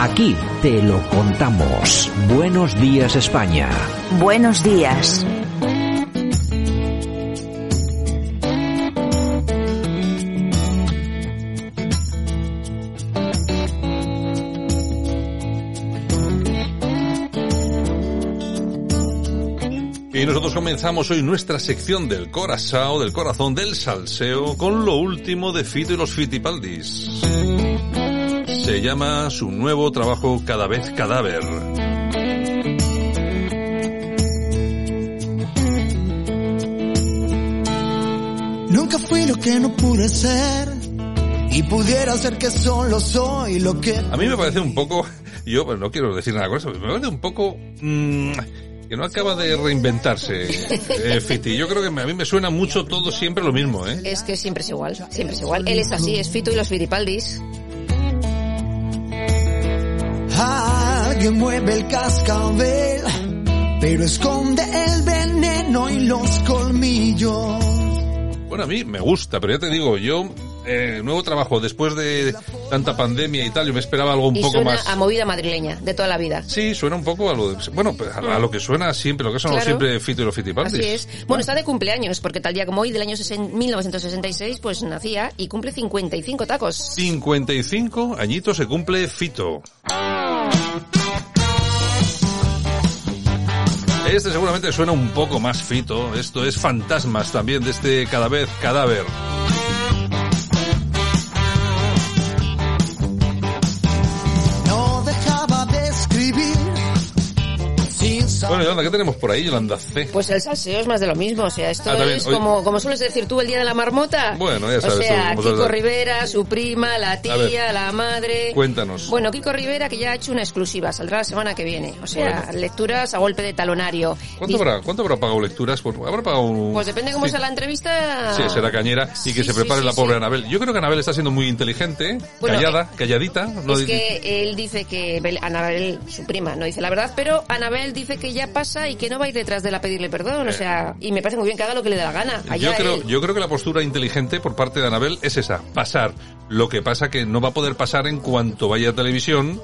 Aquí te lo contamos. Buenos días España. Buenos días. Y nosotros comenzamos hoy nuestra sección del corazón, del corazón del salseo, con lo último de Fito y los Fitipaldis. Se llama su nuevo trabajo Cada vez Cadáver. Nunca fui lo que no pude ser y pudiera ser que solo soy lo que... A mí me parece un poco, yo pues, no quiero decir nada con eso, me parece un poco... mmm, que no acaba de reinventarse, eh, Fiti. Yo creo que a mí me suena mucho todo siempre lo mismo, ¿eh? Es que siempre es igual, siempre es igual. Él es así, es Fito y los Fitipaldis. Alguien mueve el cascabel, pero esconde el veneno y los colmillos. Bueno, a mí me gusta, pero ya te digo, yo, eh, nuevo trabajo, después de tanta pandemia y tal, yo me esperaba algo un y poco suena más... a movida madrileña, de toda la vida. Sí, suena un poco a lo de, bueno, pues, a, a lo que suena siempre, lo que son Claro. siempre Fito y los Fitipaldis. Así es. Bueno, está de cumpleaños, porque tal día como hoy, del año 60 1966, pues nacía y cumple 55 tacos. 55 añitos se cumple Fito. Este seguramente suena un poco más Fito. Esto es Fantasmas también de este cada vez cadáver. Bueno, Yolanda, ¿qué tenemos por ahí, Yolanda C? Pues el salseo es más de lo mismo, o sea, esto Ah, también, es hoy- como, como sueles decir tú el día de la marmota. Bueno, ya O sabes tú sea, Kiko. Rivera, su prima, la tía, la madre. Cuéntanos. Bueno, Kiko Rivera que ya ha hecho una exclusiva, saldrá la semana que viene. O sea, Bueno. lecturas a golpe de talonario. ¿Cuánto habrá, ¿Cuánto habrá pagado lecturas? Pues, ¿Habrá pagado un... Pues depende cómo Sí. sea la entrevista. Sí, será cañera y que Sí, se prepare sí, la pobre. Anabel. Yo creo que Anabel está siendo muy inteligente, Bueno, callada, calladita. no Es que él dice que Bel- Anabel, su prima, no dice la verdad, pero Anabel dice que ya pasa y que no va a ir detrás de él a pedirle perdón, o sea, y me parece muy bien que haga lo que le dé la gana. Allá yo creo, yo creo que la postura inteligente por parte de Anabel es esa, pasar. Lo que pasa que no va a poder pasar en cuanto vaya a televisión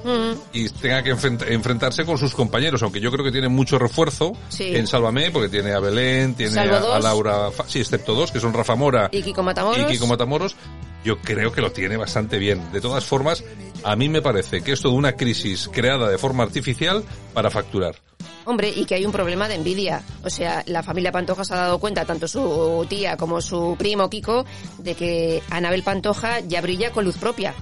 y tenga que enfrent- enfrentarse con sus compañeros, aunque yo creo que tiene mucho refuerzo Sí. en Sálvame, porque tiene a Belén, tiene a. Laura, sí, excepto dos, que son Rafa Mora Y Kiko Matamoros. y Kiko Matamoros, yo creo que lo tiene bastante bien. De todas formas, a mí me parece que es toda una crisis creada de forma artificial para facturar. Hombre, y que hay un problema de envidia. O sea, la familia Pantoja se ha dado cuenta, tanto su tía como su primo Kiko, de que Anabel Pantoja ya brilla con luz propia.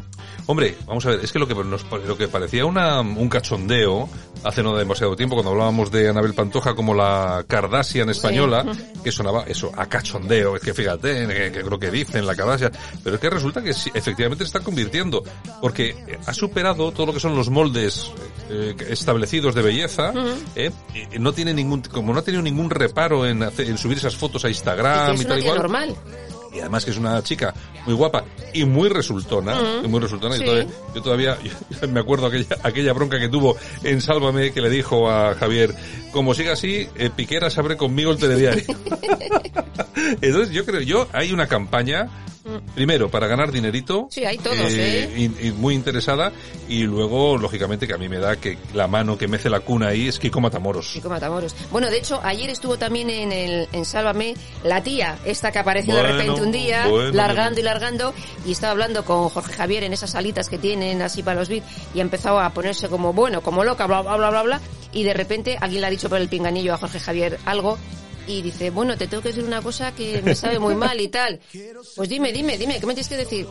Hombre, vamos a ver, es que lo que nos lo que parecía una, un cachondeo hace no demasiado tiempo cuando hablábamos de Anabel Pantoja como la Kardashian española, que sonaba eso, a cachondeo, es que fíjate, que, que lo que dicen la Kardashian, pero es que resulta que sí, efectivamente se está convirtiendo, porque ha superado todo lo que son los moldes eh, establecidos de belleza, eh, y no tiene ningún, como no ha tenido ningún reparo en, hacer- en subir esas fotos a Y Instagram que es y tal y tía cual normal. Y además que es una chica muy guapa y muy resultona, y muy resultona. y sí. todavía- yo todavía yo me acuerdo aquella, aquella bronca que tuvo en Sálvame que le dijo a Javier, como siga así, eh, Piquera se abre conmigo el telediario. Entonces yo creo, yo hay una campaña, primero para ganar dinerito, Sí, hay todos, ¿eh? y, y muy interesada, y luego, lógicamente, que a mí me da que la mano que mece la cuna ahí es Kiko Matamoros. Kiko Matamoros. Bueno, de hecho, ayer estuvo también en el en Sálvame la tía, esta que apareció de Bueno, repente un día, bueno, largando y largando, y estaba hablando con Jorge Javier en esas salitas que tienen así para los beats, y ha empezado a ponerse como, bueno, como loca, bla, bla, bla, bla, bla, y de repente alguien le ha dicho por el pinganillo a Jorge Javier algo, y dice, bueno, te tengo que decir una cosa que me sabe muy mal y tal. Pues dime, dime, dime, ¿qué me tienes que decir?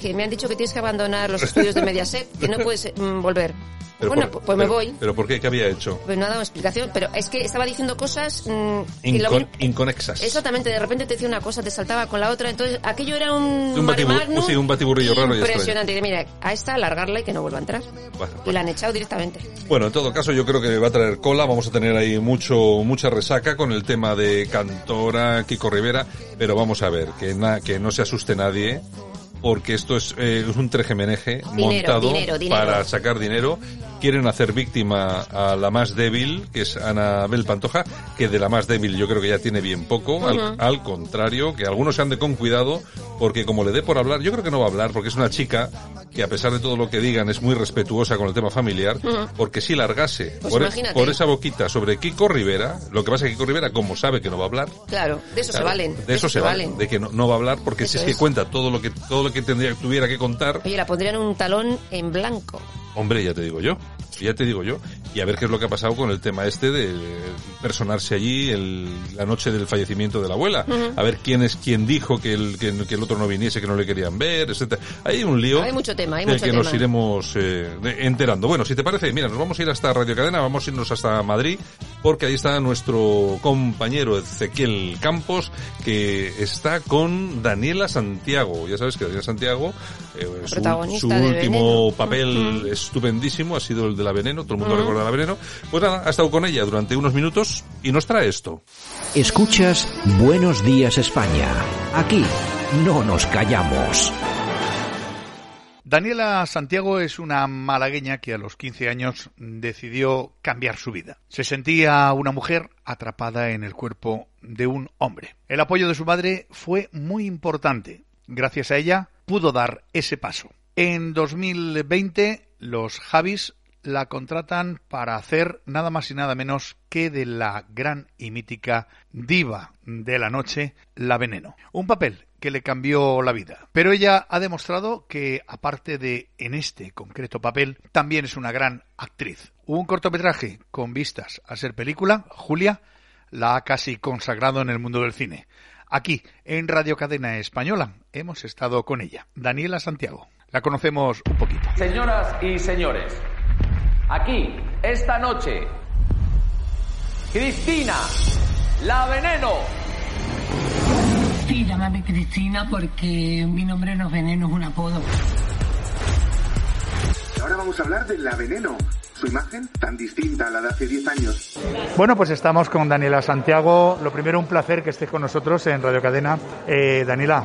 Que me han dicho que tienes que abandonar los estudios de Mediaset, que no puedes mm, volver. Pero bueno, por- pues me pero- voy. ¿Pero por qué? ¿Qué había hecho? Pues no ha dado explicación, pero es que estaba diciendo cosas... mm, lo mi- inconexas. Exactamente, de repente te decía una cosa, te saltaba con la otra, entonces aquello era un, Un magnum sí, un batiburrillo raro impresionante. Y mira, a esta alargarla y que no vuelva a entrar. Bueno, Y la han echado directamente. Bueno, en todo caso yo creo que va a traer cola, vamos a tener ahí mucho mucha resaca con el tema de Cantora, Kiko Rivera, pero vamos a ver, que, na- que no se asuste nadie, porque esto es, eh, es un trejemeneje Dinero, montado dinero, dinero. para sacar dinero. Quieren hacer víctima a la más débil, que es Anabel Pantoja, que de la más débil yo creo que ya tiene bien poco, al, al contrario, que algunos se ande con cuidado, porque como le dé por hablar, yo creo que no va a hablar, porque es una chica que a pesar de todo lo que digan es muy respetuosa con el tema familiar, porque si largase Pues por, e- por esa boquita sobre Kiko Rivera, lo que pasa es que Kiko Rivera, como sabe que no va a hablar, Claro, de eso claro, se valen. de eso se valen, de que no, no va a hablar, porque si es que cuenta todo lo que todo lo que tendría tuviera que contar, Oye, la pondrían un talón en blanco. Hombre, ya te digo yo, ya te digo yo. Y a ver qué es lo que ha pasado con el tema este de personarse allí el- la noche del fallecimiento de la abuela. A ver quién es quien dijo que el, que, que el otro no viniese, que no le querían ver, etcétera. Hay un lío. Hay mucho tema, hay del mucho que nos iremos eh, enterando. Bueno, si te parece, mira, nos vamos a ir hasta Radio Cadena, vamos a irnos hasta Madrid, porque ahí está nuestro compañero Ezequiel Campos, que está con Daniela Santiago. Ya sabes que Daniela Santiago, eh, su, último Veneno. papel estupendísimo ha sido el de la Veneno, todo el mundo recuerda Veneno. Pues nada, ha estado con ella durante unos minutos y nos trae esto. Escuchas Buenos Días España. Aquí no nos callamos. Daniela Santiago es una malagueña que a los 15 años decidió cambiar su vida. Se sentía una mujer atrapada en el cuerpo de un hombre. El apoyo de su madre fue muy importante. Gracias a ella pudo dar ese paso. En 2020 los Javis la contratan para hacer nada más y nada menos que de la gran y mítica diva de la noche, La Veneno. Un papel que le cambió la vida. Pero ella ha demostrado que, aparte de en este concreto papel, también es una gran actriz. Un cortometraje con vistas a ser película, Julia, la ha casi consagrado en el mundo del cine. Aquí, en Radio Cadena Española, hemos estado con ella, Daniela Santiago. La conocemos un poquito. Señoras y señores, aquí, esta noche, Cristina, la veneno. Sí, llámame Cristina porque mi nombre no es veneno, es un apodo. Ahora vamos a hablar de la veneno. Su imagen tan distinta a la de hace 10 años. Bueno, pues estamos con Daniela Santiago. Lo primero, un placer que estés con nosotros en Radio Cadena. Eh, Daniela,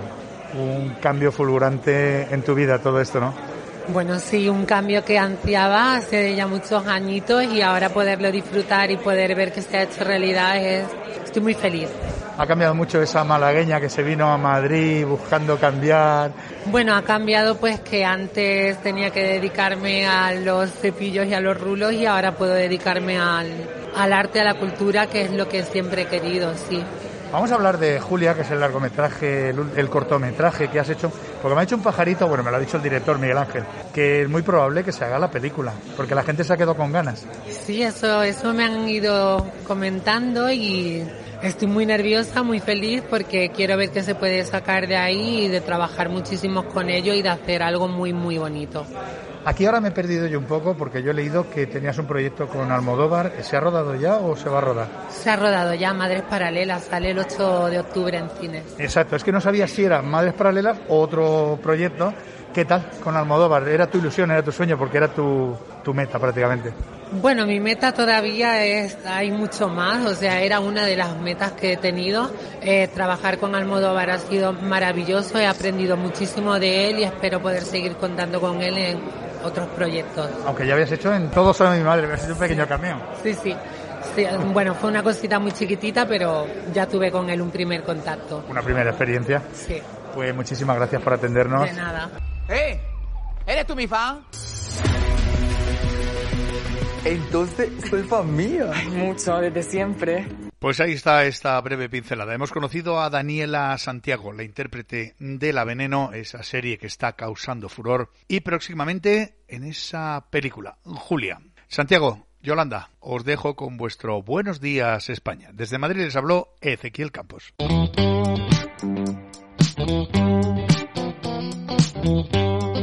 un cambio fulgurante en tu vida todo esto, ¿no? Bueno, sí, un cambio que ansiaba hace ya muchos añitos y ahora poderlo disfrutar y poder ver que se ha hecho realidad es... Estoy muy feliz. Ha cambiado mucho esa malagueña que se vino a Madrid buscando cambiar. Bueno, ha cambiado pues que antes tenía que dedicarme a los cepillos y a los rulos y ahora puedo dedicarme al, al arte, a la cultura, que es lo que siempre he querido, sí. Vamos a hablar de Julia, que es el largometraje, el, cortometraje que has hecho, porque me ha dicho un pajarito, bueno, me lo ha dicho el director Miguel Ángel, que es muy probable que se haga la película, porque la gente se ha quedado con ganas. Sí, eso, eso me han ido comentando y estoy muy nerviosa, muy feliz porque quiero ver qué se puede sacar de ahí y de trabajar muchísimo con ello y de hacer algo muy, muy bonito. Aquí ahora me he perdido yo un poco porque yo he leído que tenías un proyecto con Almodóvar. ¿Se ha rodado ya o se va a rodar? Se ha rodado ya Madres Paralelas, sale el 8 de octubre en cines. Exacto, es que no sabía si era Madres Paralelas o otro proyecto. ¿Qué tal con Almodóvar? ¿Era tu ilusión, era tu sueño? Porque era tu, tu meta prácticamente. Bueno, mi meta todavía es, hay mucho más, o sea, era una de las metas que he tenido. Eh, trabajar con Almodóvar ha sido maravilloso, he aprendido muchísimo de él y espero poder seguir contando con él en otros proyectos. Aunque ya habías hecho en Todo sobre mi madre, habías hecho un pequeño cameo. Sí, sí. Sí, bueno, fue una cosita muy chiquitita, pero ya tuve con él un primer contacto. Una primera experiencia. Sí, Pues muchísimas gracias por atendernos. de nada. ¿Eh? ¿Eres tú mi fan? Entonces, soy fan mía. Mucho, desde siempre. Pues ahí está esta breve pincelada. Hemos conocido a Daniela Santiago, la intérprete de La Veneno, esa serie que está causando furor, y próximamente en esa película, Julia. Santiago, Yolanda, os dejo con vuestro Buenos días España. Desde Madrid les habló Ezequiel Campos.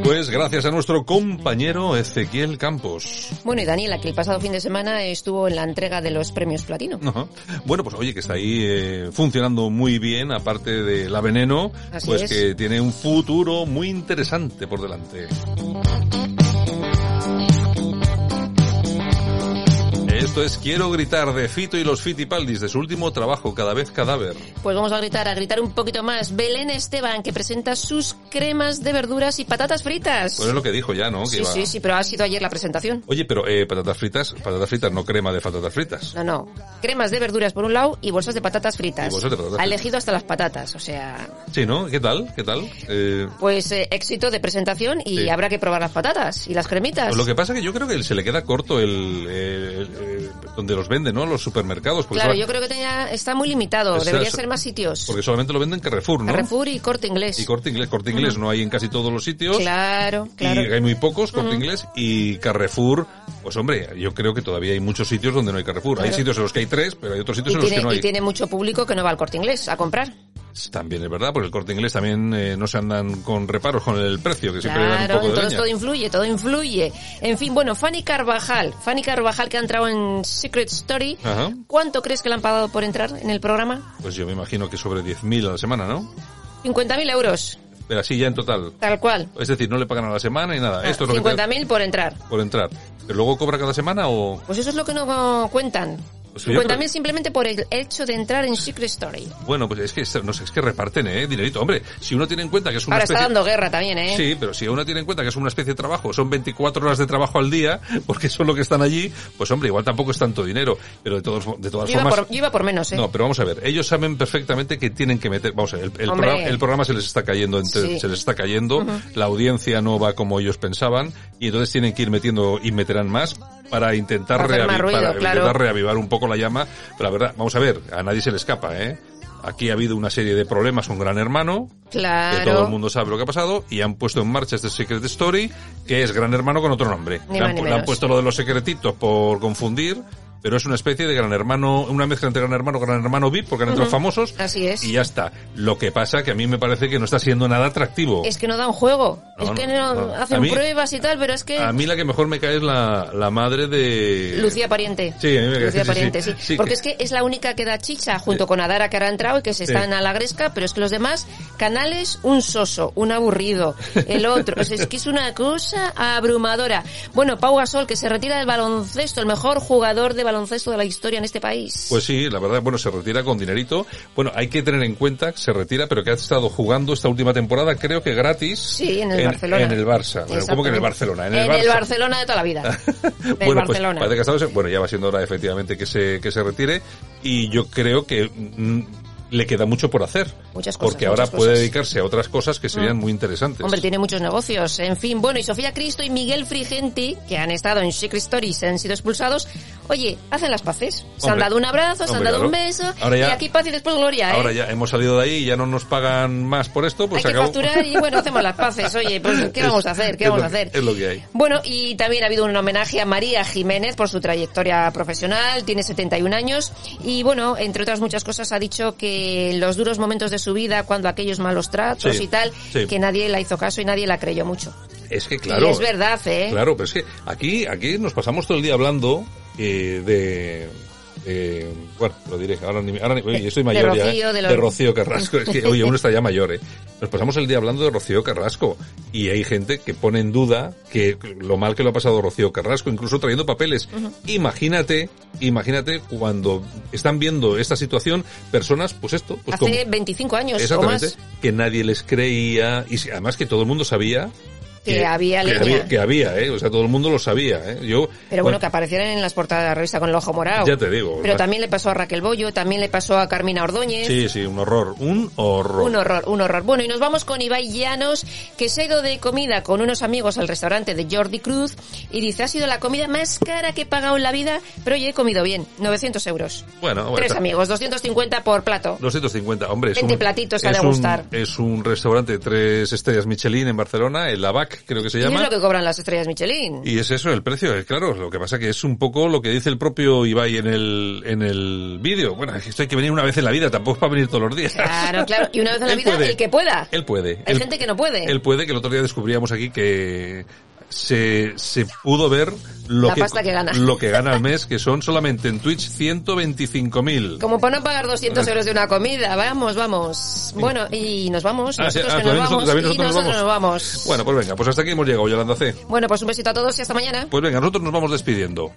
Pues gracias a nuestro compañero Ezequiel Campos. Bueno, y Daniela, que el pasado fin de semana estuvo en la entrega de los premios Platino. Ajá. Bueno, pues oye, que está ahí eh, funcionando muy bien, aparte de la veneno, Así pues es. que tiene un futuro muy interesante por delante. Esto es Quiero gritar de Fito y los Fitipaldis de su último trabajo, Cada vez Cadáver. Pues vamos a gritar, a gritar un poquito más. Belén Esteban, que presenta sus cremas de verduras y patatas fritas. Pues es lo que dijo ya, ¿no? Que sí, iba- sí, sí, pero ha sido ayer la presentación. Oye, pero eh, patatas fritas, patatas fritas, no crema de patatas fritas. No, no. Cremas de verduras por un lado y bolsas de patatas fritas. Y bolsas de patatas ha elegido hasta las patatas, o sea, Sí, ¿no? ¿Qué tal? ¿Qué tal? Eh, pues eh, éxito de presentación y Sí. habrá que probar las patatas y las cremitas. Pues lo que pasa es que yo creo que se le queda corto el, el- el- donde los venden, ¿no? Los supermercados. Claro, yo creo que tenía, está muy limitado. Debería ser más sitios. Porque solamente lo venden Carrefour, ¿no? Carrefour y Corte Inglés. Y Corte Inglés. Corte Inglés no hay en casi todos los sitios. Claro, claro. Y hay muy pocos, Corte. Inglés. Y Carrefour, pues hombre, yo creo que todavía hay muchos sitios donde no hay Carrefour. Hay sitios en los que hay tres, pero hay otros sitios Y en los que no hay. y tiene mucho público que no va al Corte Inglés a comprar. También es verdad, porque el Corte Inglés también eh, no se andan con reparos con el precio, que siempre le dan un Claro, poco de entonces leña. todo influye, todo influye. En fin, bueno, Fanny Carvajal, Fanny Carvajal que ha entrado en Secret Story. Ajá. ¿Cuánto crees que le han pagado por entrar en el programa? Pues yo me imagino que sobre 10.000 a la semana, ¿no? 50.000 euros, Pero así ya en total. tal cual. Es decir, no le pagan a la semana y nada. Esto es lo que te- 50.000 por entrar. por entrar. ¿Pero luego cobra cada semana o...? Pues eso es lo que no cuentan. Pues yo creo- 50.000 simplemente por el hecho de entrar en Secret Story. Bueno, pues es que, no sé, es que reparten, ¿eh? Dinerito. Hombre, si uno tiene en cuenta que es una Ahora especie... está dando guerra también, ¿eh? Sí, pero si uno tiene en cuenta que es una especie de trabajo, son 24 horas de trabajo al día, porque son lo que están allí, pues hombre, igual tampoco es tanto dinero. Pero de, todos, de todas Yo iba, formas... por, yo iba por menos, ¿eh? No, pero vamos a ver, ellos saben perfectamente que tienen que meter, vamos a ver, el, el programa, el programa se les está cayendo, entre- Sí. se les está cayendo, la audiencia no va como ellos pensaban, y entonces tienen que ir metiendo y meterán más para intentar, Para hacer más reavi- ruido, para claro. intentar reavivar un poco la llama. Pero la verdad, vamos a ver, a nadie se le escapa, ¿eh? Aquí ha habido una serie de problemas con Gran Hermano, Claro. que todo el mundo sabe lo que ha pasado, y han puesto en marcha este Secret Story, que es Gran Hermano con otro nombre. Ni le, han, le puesto lo de los secretitos por confundir, pero es una especie de Gran Hermano, una mezcla entre Gran Hermano Gran Hermano VIP, porque han entrado famosos, Así es. y ya está. Lo que pasa que a mí me parece que no está siendo nada atractivo. Es que no dan juego. No, es no, que no, no. hacen mí- pruebas y tal, pero es que... A mí la que mejor me cae es la, la madre de... Lucía Pariente. Sí, a mí me cae, Lucía sí, Pariente, sí. sí. Sí, Porque que- es que es la única que da chicha junto con Adara que ahora ha entrado y que se están a la gresca, pero es que los demás canales, un soso, un aburrido, el otro. es, es que es una cosa abrumadora. Bueno, Pau Gasol, que se retira del baloncesto, el mejor jugador de baloncesto de la historia en este país. Pues sí, la verdad, bueno, se retira con dinerito. Bueno, hay que tener en cuenta que se retira, pero que ha estado jugando esta última temporada, creo que gratis. Sí, en el Barcelona. En el Barça. Bueno, ¿Cómo que en el. Barcelona? En En el, el Barça. Barcelona de toda la vida. Del bueno, pues Barcelona. parece que ha estado, bueno, ya va siendo hora efectivamente que se, que se retire y yo creo que mm, le queda mucho por hacer. Muchas cosas, Porque ahora muchas puede cosas. dedicarse a otras cosas que serían Mm. muy interesantes. Hombre, tiene muchos negocios. En fin, bueno, y Sofía Cristo y Miguel Frigenti, que han estado en Secret se han sido expulsados, oye, hacen las paces. Se han Hombre, dado un abrazo, se han hombre, dado un claro. beso, Ahora ya- y aquí paz y después gloria, ¿eh? Ahora ya hemos salido de ahí y ya no nos pagan más por esto, pues Hay se que acabó. facturar y bueno, hacemos las paces. Oye, pues ¿qué Es- vamos a hacer? ¿Qué vamos lo a hacer? Es lo que hay. Bueno, y también ha habido un homenaje a María Jiménez por su trayectoria profesional, tiene 71 años y bueno, entre otras muchas cosas ha dicho que en los duros momentos de su vida, cuando aquellos malos tratos Sí, y tal, sí. que nadie le hizo caso y nadie la creyó mucho. Es que claro. Y es verdad, ¿eh? Claro, pero es que aquí, aquí nos pasamos todo el día hablando eh, de, de- bueno, lo diré, ahora ni, ahora ni- oye, yo estoy de mayor ya, Rocío, ¿eh? de de, los- Rocío Carrasco, es que, oye, uno está ya mayor, eh. Nos pasamos el día hablando de Rocío Carrasco y hay gente que pone en duda que lo mal que lo ha pasado Rocío Carrasco, incluso trayendo papeles. Imagínate, imagínate cuando están viendo esta situación personas, pues esto, pues Hace como, 25 años o exactamente, más. que nadie les creía y además que todo el mundo sabía Que había que había, que había, ¿eh? O sea, todo el mundo lo sabía, ¿eh? Yo, Pero bueno, que aparecieran en las portadas de la revista con el ojo morado. Ya te digo. Pero también le pasó a Raquel Bollo, también le pasó a Carmina Ordóñez. Sí, sí, un horror, un horror. Un horror, un horror. Bueno, y nos vamos con Ibai Llanos, que se ha ido de comida con unos amigos al restaurante de Jordi Cruz y dice, ha sido la comida más cara que he pagado en la vida, pero oye, he comido bien, 900 euros. Bueno, bueno, Tres está- amigos, 250 por plato. 250, hombre, es 20 un, platitos ha es de un- gustar. es un restaurante de tres estrellas Michelin en Barcelona, el Lavac, Creo que se Y es llama. lo que cobran las estrellas Michelin. Y es eso, el precio, eh, claro, lo que pasa que es un poco lo que dice el propio Ibai en el, en el vídeo. Bueno, es que esto hay que venir una vez en la vida, tampoco es para venir todos los días. Claro, claro. Y una vez en la Él vida, puede. el que pueda. Él puede. Hay Él- gente que no puede. Él puede, que el otro día descubríamos aquí que se, se pudo ver lo La que, pasta que gana. lo que gana al mes, que son solamente en Twitch 125.000. Como para no pagar 200 euros de una comida. Vamos, vamos. Bueno, y nos vamos. Ah, Nosotros ah, que nos vamos. nosotros- y nosotros nos nosotros nos vamos. Bueno, pues venga, pues hasta aquí hemos llegado, Yolanda C. Bueno, pues un besito a todos y hasta mañana. Pues venga, nosotros nos vamos despidiendo.